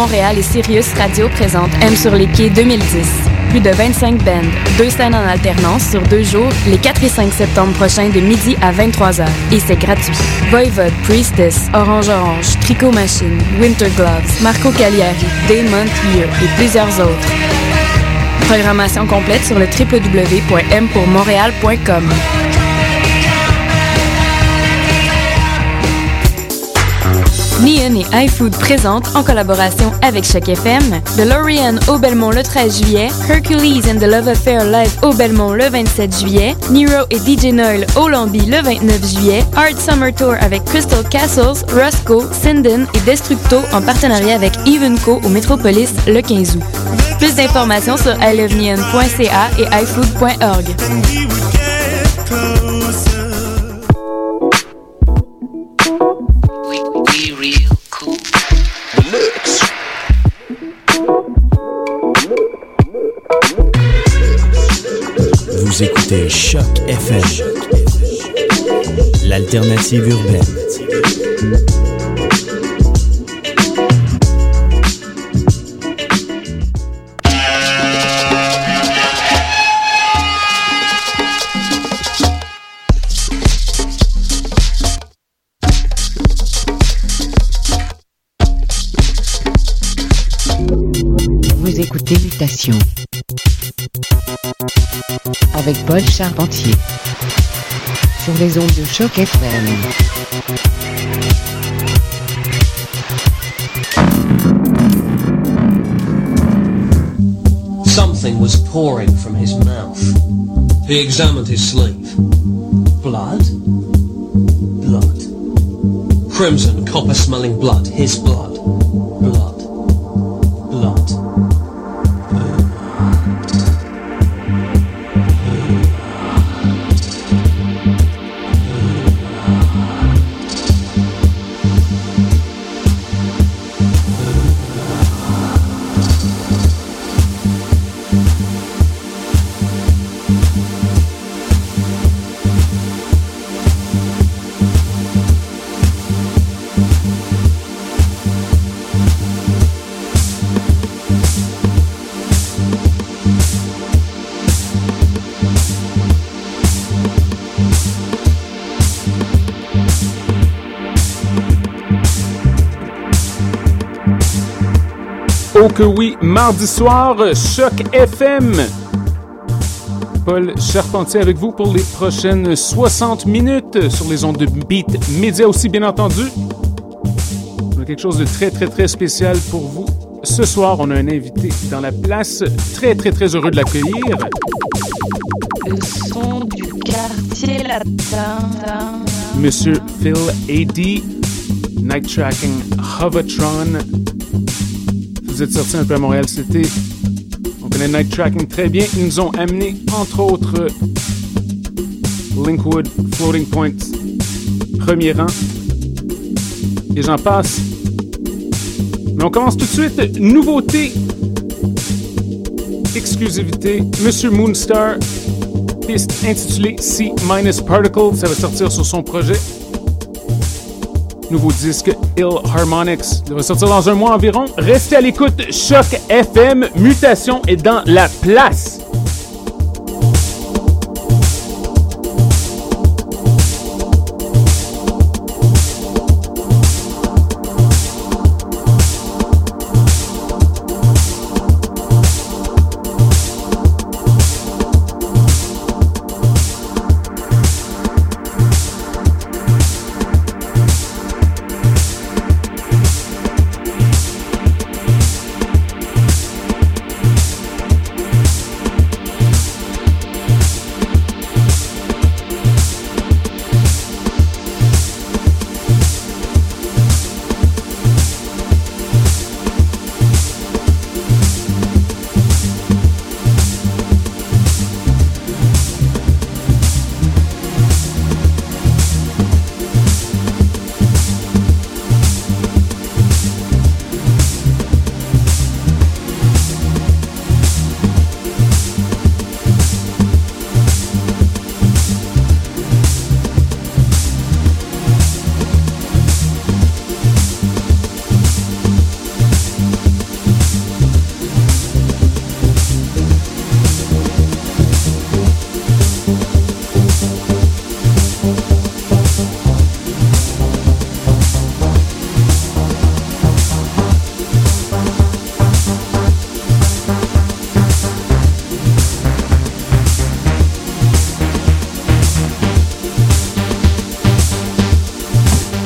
Montréal et Sirius Radio présente M sur les quais 2010. Plus de 25 bands, deux scènes en alternance sur deux jours, les 4 et 5 septembre prochains de midi à 23h. Et c'est gratuit. Voivode, Priestess, Orange Orange, Tricot Machine, Winter Gloves, Marco Cagliari, Damon Year et plusieurs autres. Programmation complète sur le www.mpourmontréal.com. Neon et iFood présentent, en collaboration avec Choc FM, DeLorean au Belmont le 13 juillet, Hercules and the Love Affair live au Belmont le 27 juillet, Nero et DJ Noel au Lambi le 29 juillet, Art Summer Tour avec Crystal Castles, Roscoe, Sinden et Destructo en partenariat avec Evenco au Metropolis le 15 août. Plus d'informations sur iloveneon.ca et iFood.org. écoutez Choc FM, l'alternative urbaine. Avec Paul Charpentier sur les ondes de choc FM. Something was pouring from his mouth. He examined his sleeve. Blood? Blood. Crimson, copper smelling blood. His. Blood. Que oui, mardi soir, Choc FM. Paul Charpentier avec vous pour les prochaines 60 minutes sur les ondes de Beat Media aussi, bien entendu. On a quelque chose de très, très, très spécial pour vous. Ce soir, on a un invité dans la place. Très, très, très heureux de l'accueillir. Le son du quartier latin. Monsieur Phil A.D., Night Tracking Hovatron. Vous êtes sorti un peu à Montréal été. On connaît Night Tracking très bien. Ils nous ont amené, entre autres, Linkwood, Floating Point, premier rang. Et j'en passe. Mais on commence tout de suite. Nouveauté. Exclusivité. Monsieur Moonstar. Piste intitulée C Minus Particle. Ça va sortir sur son projet. Nouveau disque Ill Harmonics devrait sortir dans un mois environ. Restez à l'écoute. Choc FM. Mutation est dans la place.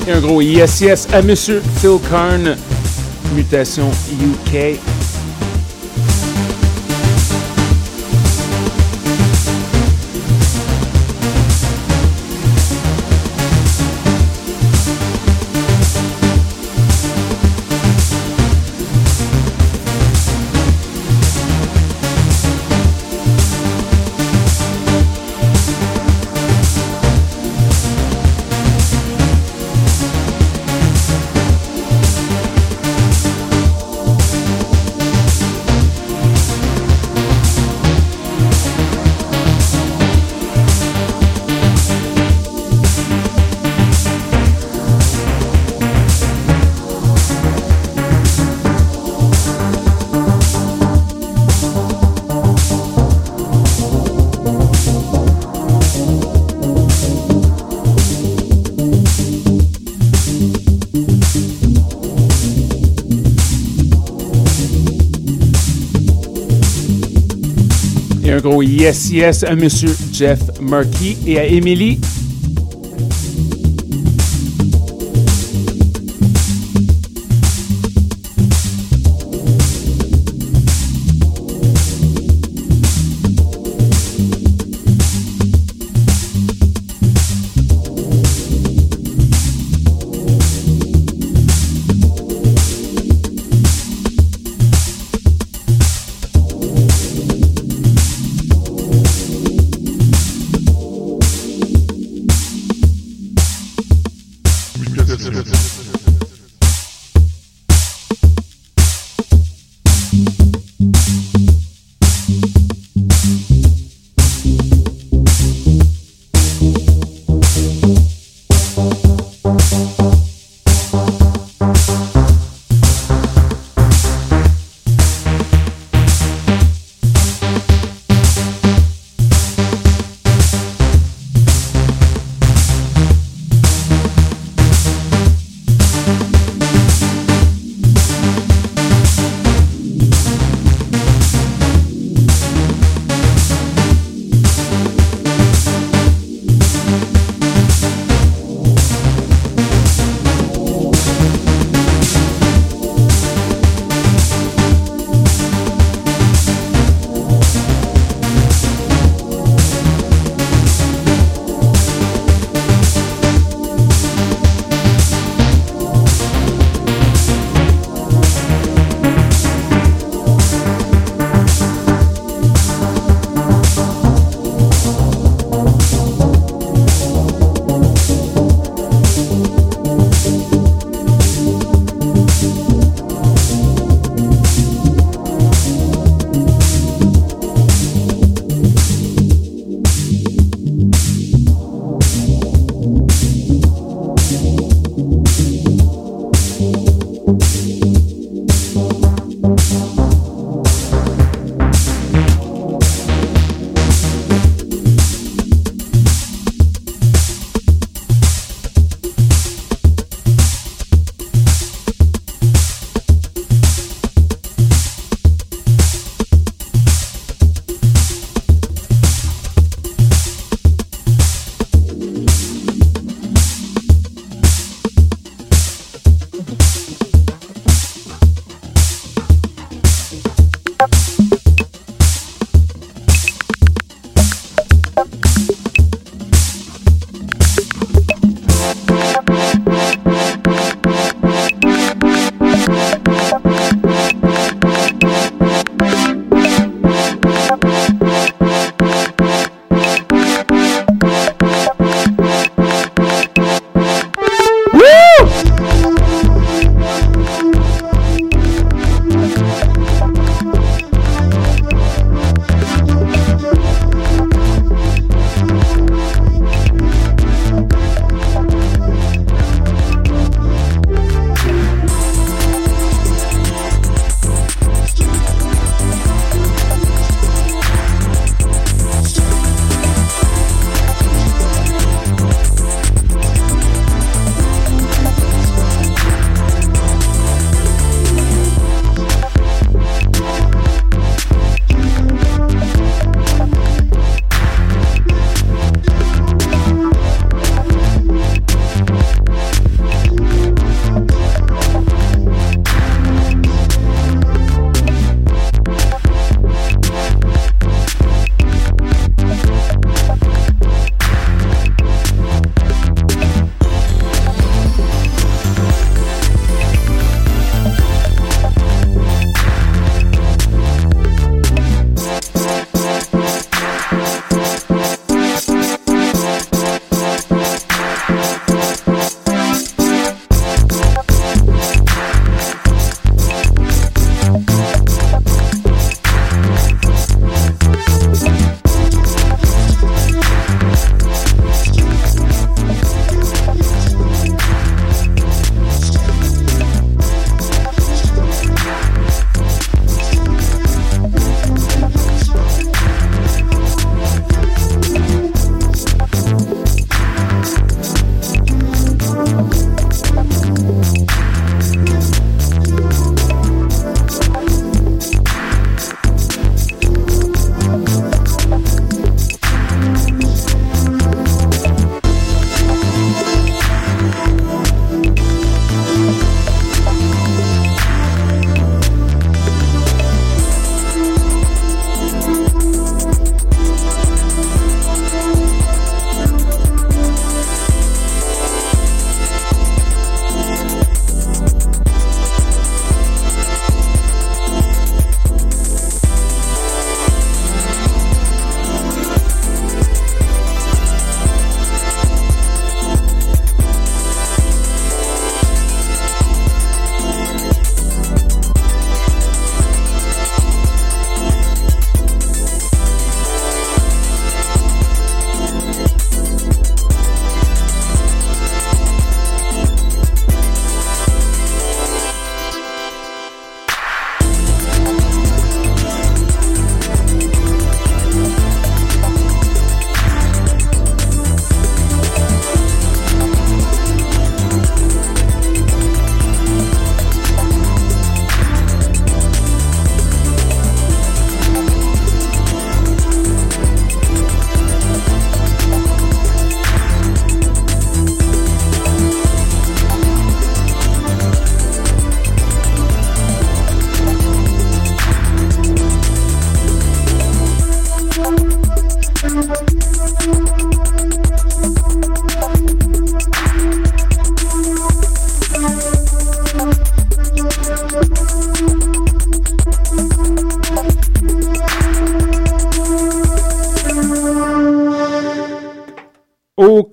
Et un gros yes yes à Monsieur Phil Karn, Mutation UK. Yes, yes à Monsieur Jeff Murky et à Emily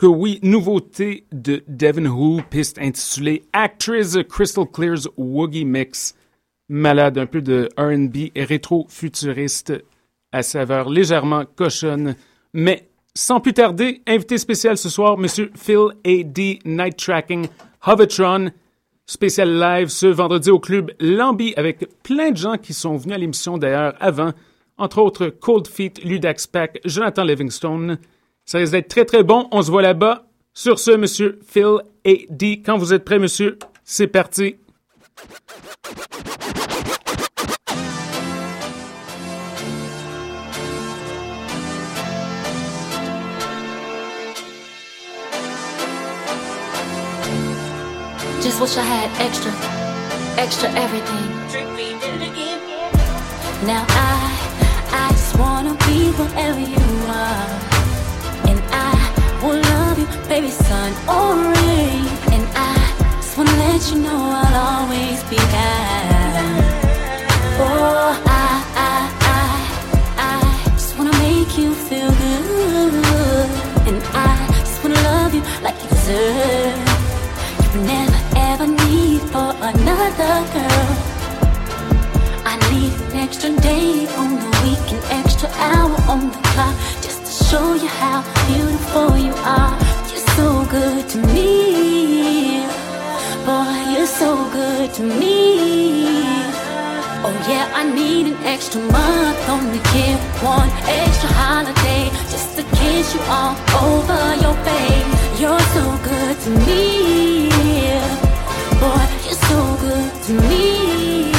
que oui, nouveauté de Devin Who, piste intitulée Actress Crystal Clear's Woogie Mix. Malade, un peu de RB rétro-futuriste à saveur légèrement cochonne. Mais sans plus tarder, invité spécial ce soir, Monsieur Phil A.D. Night Tracking Hovetron. Spécial live ce vendredi au club Lambi avec plein de gens qui sont venus à l'émission d'ailleurs avant, entre autres Cold Feet, Ludax Pack, Jonathan Livingstone. Ça risque d'être très très bon. On se voit là-bas. Sur ce, monsieur Phil et D, quand vous êtes prêt, monsieur, c'est parti. Just wish I had extra, extra everything. Now I, I just wanna be whatever you are. Baby, sun or oh rain. And I just wanna let you know I'll always be there. Oh, I, I, I, I just wanna make you feel good. And I just wanna love you like you deserve. You never ever need for another girl. I need an extra day on the week, an extra hour on the clock, just to show you how beautiful you are. So good to me, boy. You're so good to me. Oh yeah, I need an extra month only year, one extra holiday, just to kiss you all over your face. You're so good to me, boy. You're so good to me.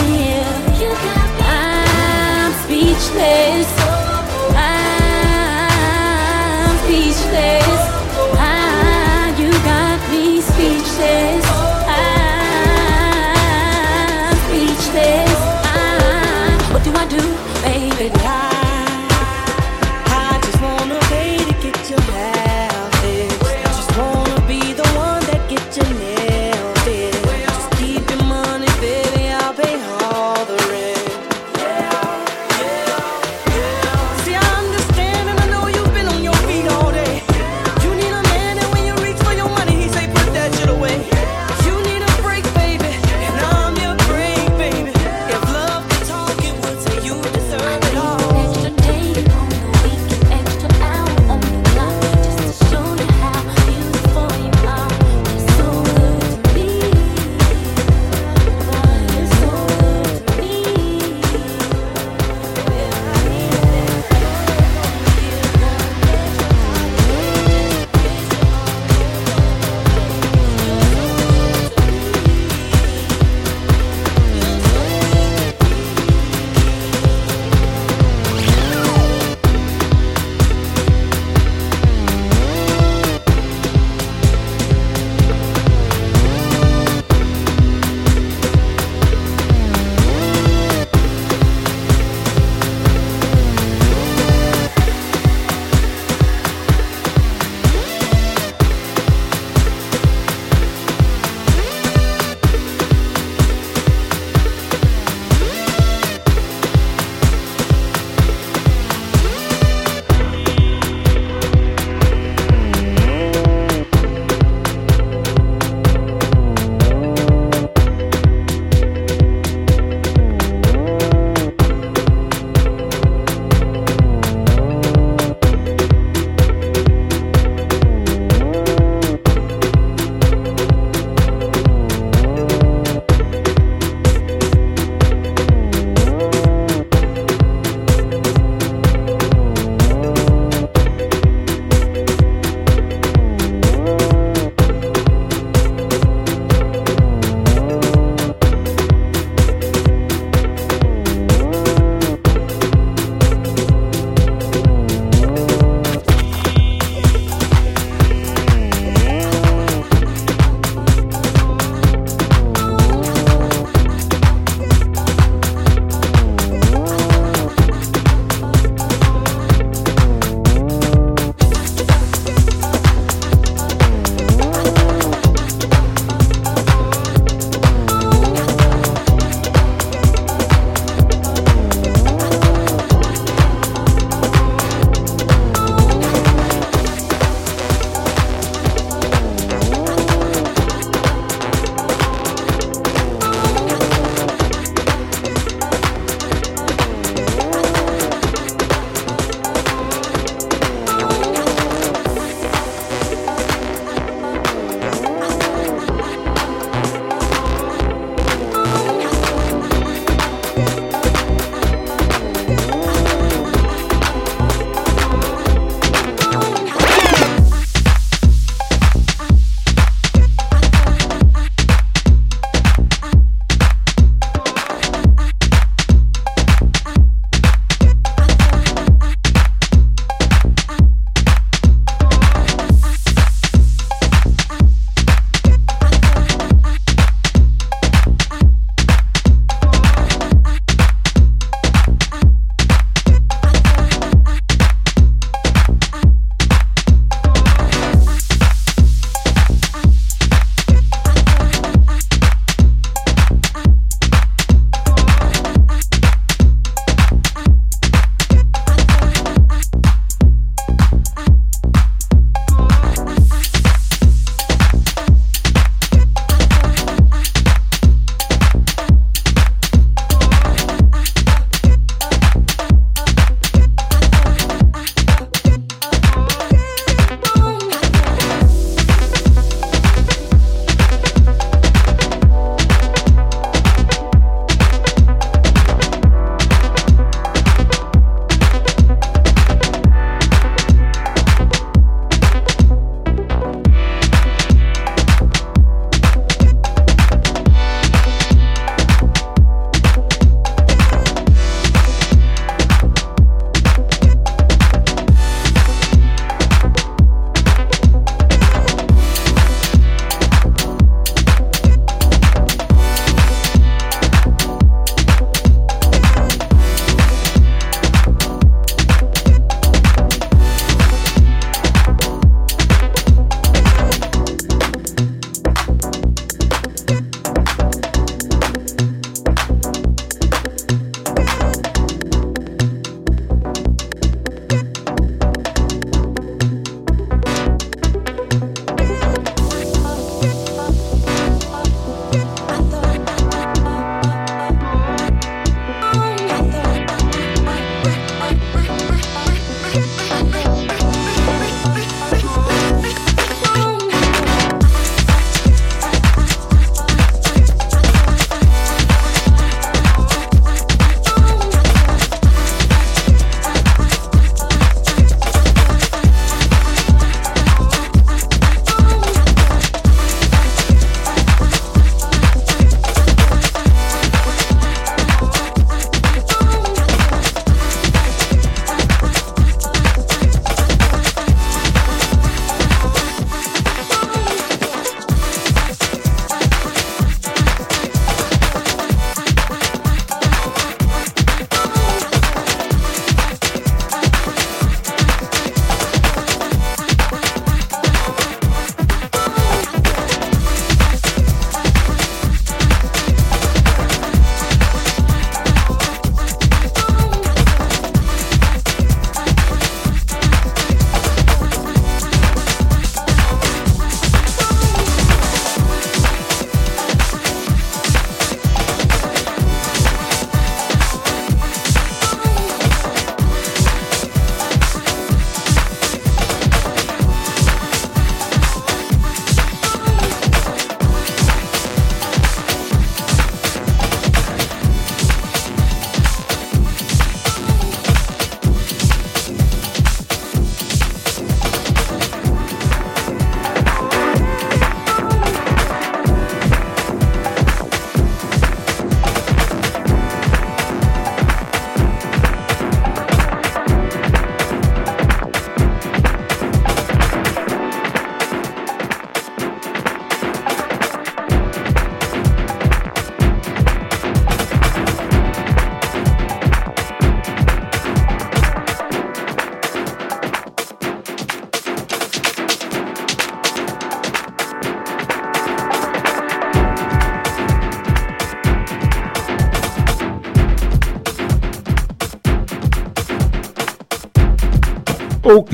You got I'm speechless.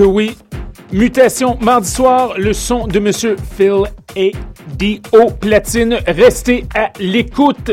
Oui. Mutation mardi soir, le son de Monsieur Phil et D.O. Platine. Restez à l'écoute.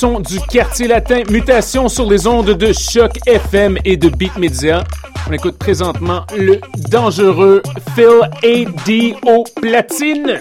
Du quartier latin, mutation sur les ondes de choc FM et de Beat Media. On écoute présentement le dangereux Phil A.D. au platine.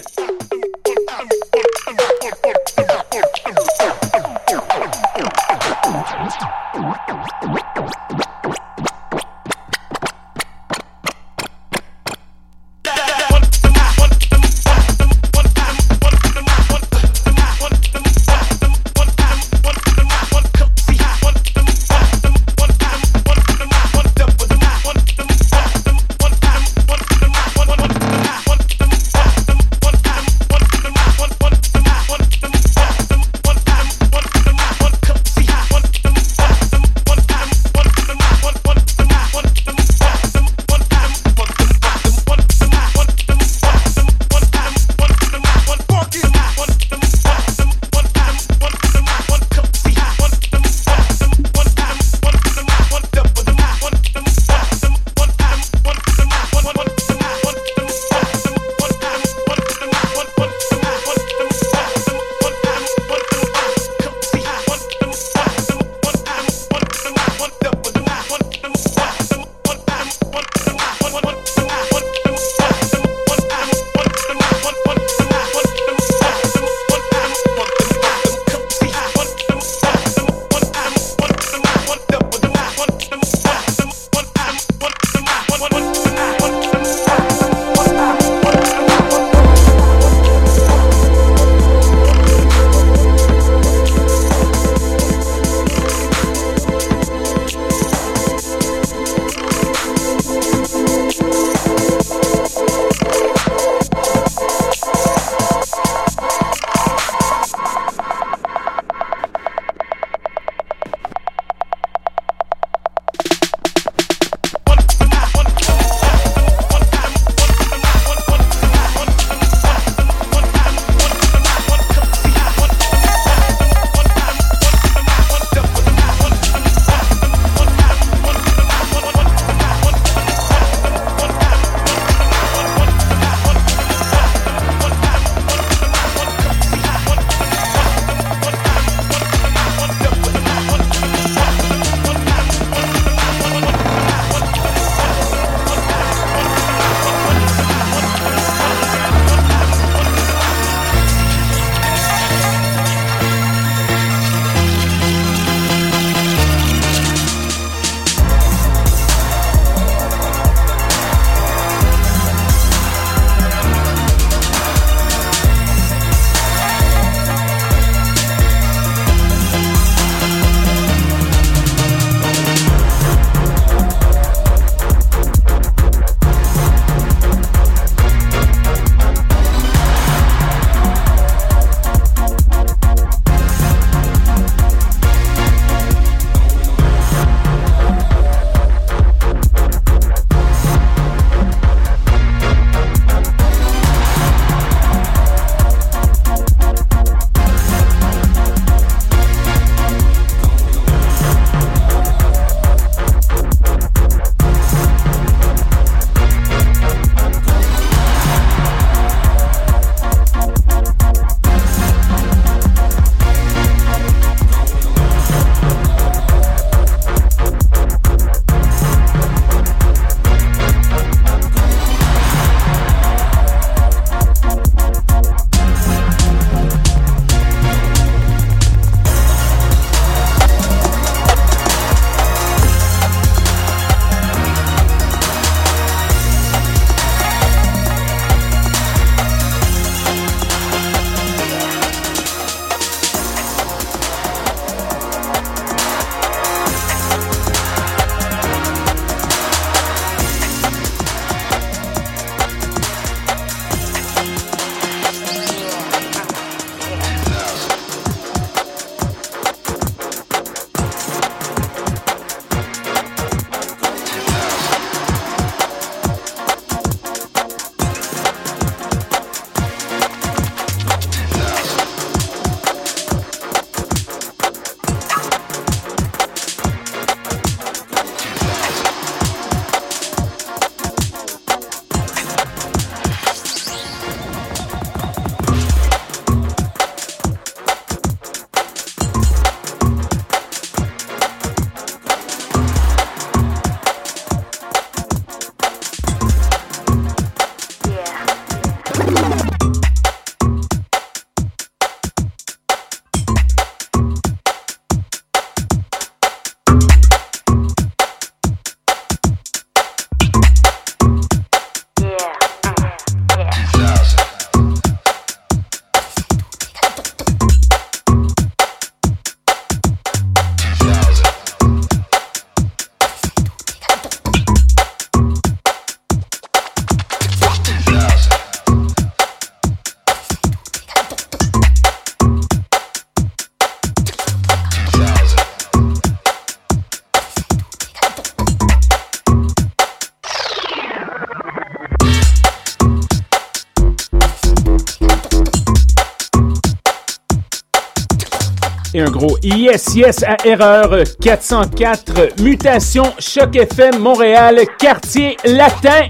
Yes, yes à erreur 404, mutation, choc FM, Montréal, quartier latin.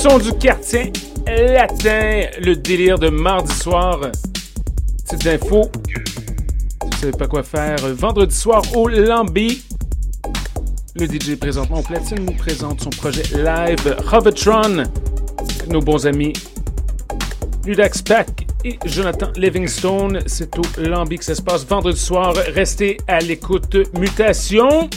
Son du quartier latin, le délire de mardi soir. Petites infos. Vous savez pas quoi faire. Vendredi soir au Lambi. Le DJ présentement au platine nous présente son projet live Hovetron. Nos bons amis Ludax Pack et Jonathan Livingstone. C'est au Lambi que ça se passe vendredi soir. Restez à l'écoute. Mutation.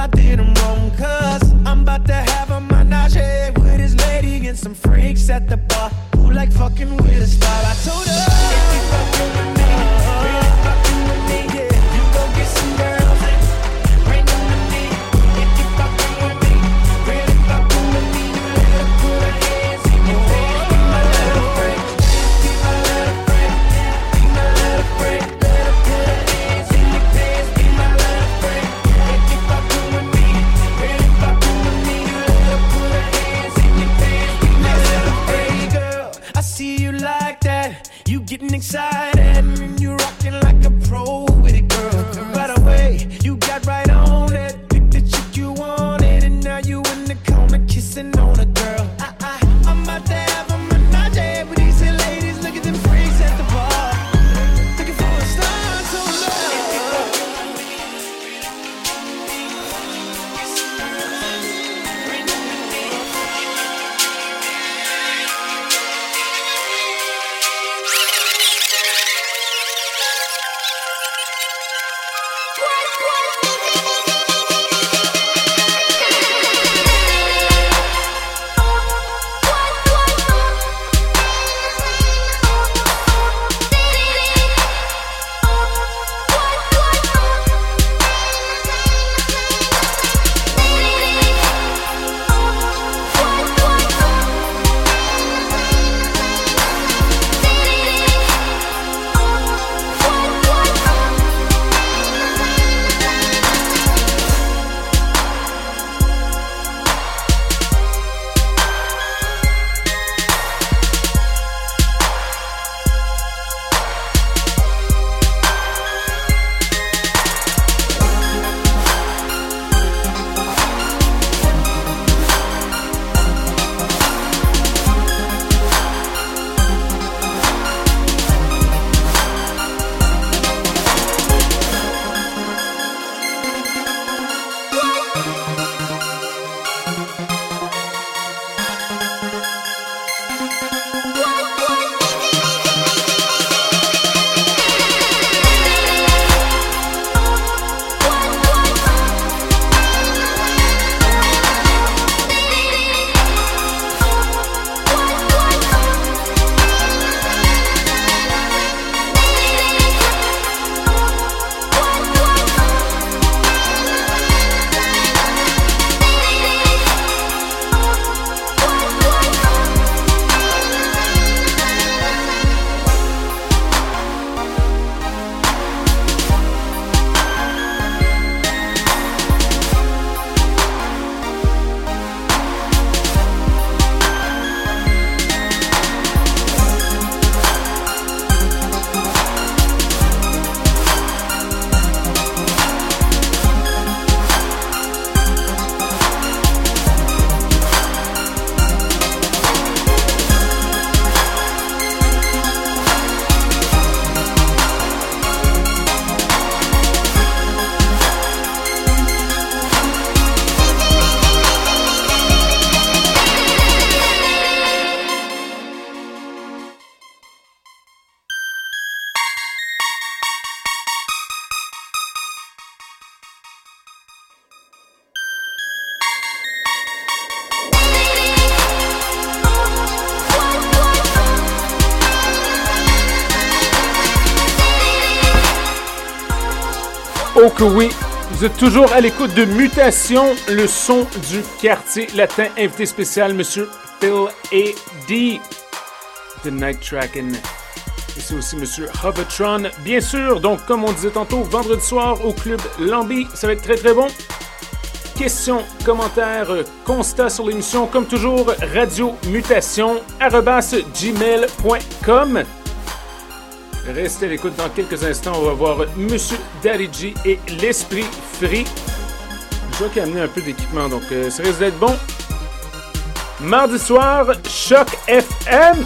I did them Oh que oui! Vous êtes toujours à l'écoute de Mutation, le son du quartier latin. Invité spécial, Monsieur Phil A. D. The Night Tracking. Et c'est aussi Monsieur Hovertron. Bien sûr, donc comme on disait tantôt, vendredi soir au club Lambi, ça va être très très bon. Questions, commentaires, constats sur l'émission, comme toujours, radio mutation gmail.com. Restez à l'écoute dans quelques instants. On va voir Monsieur Dariji et l'Esprit Free. Je vois qu'il a amené un peu d'équipement, donc euh, ça risque d'être bon. Mardi soir, Choc FM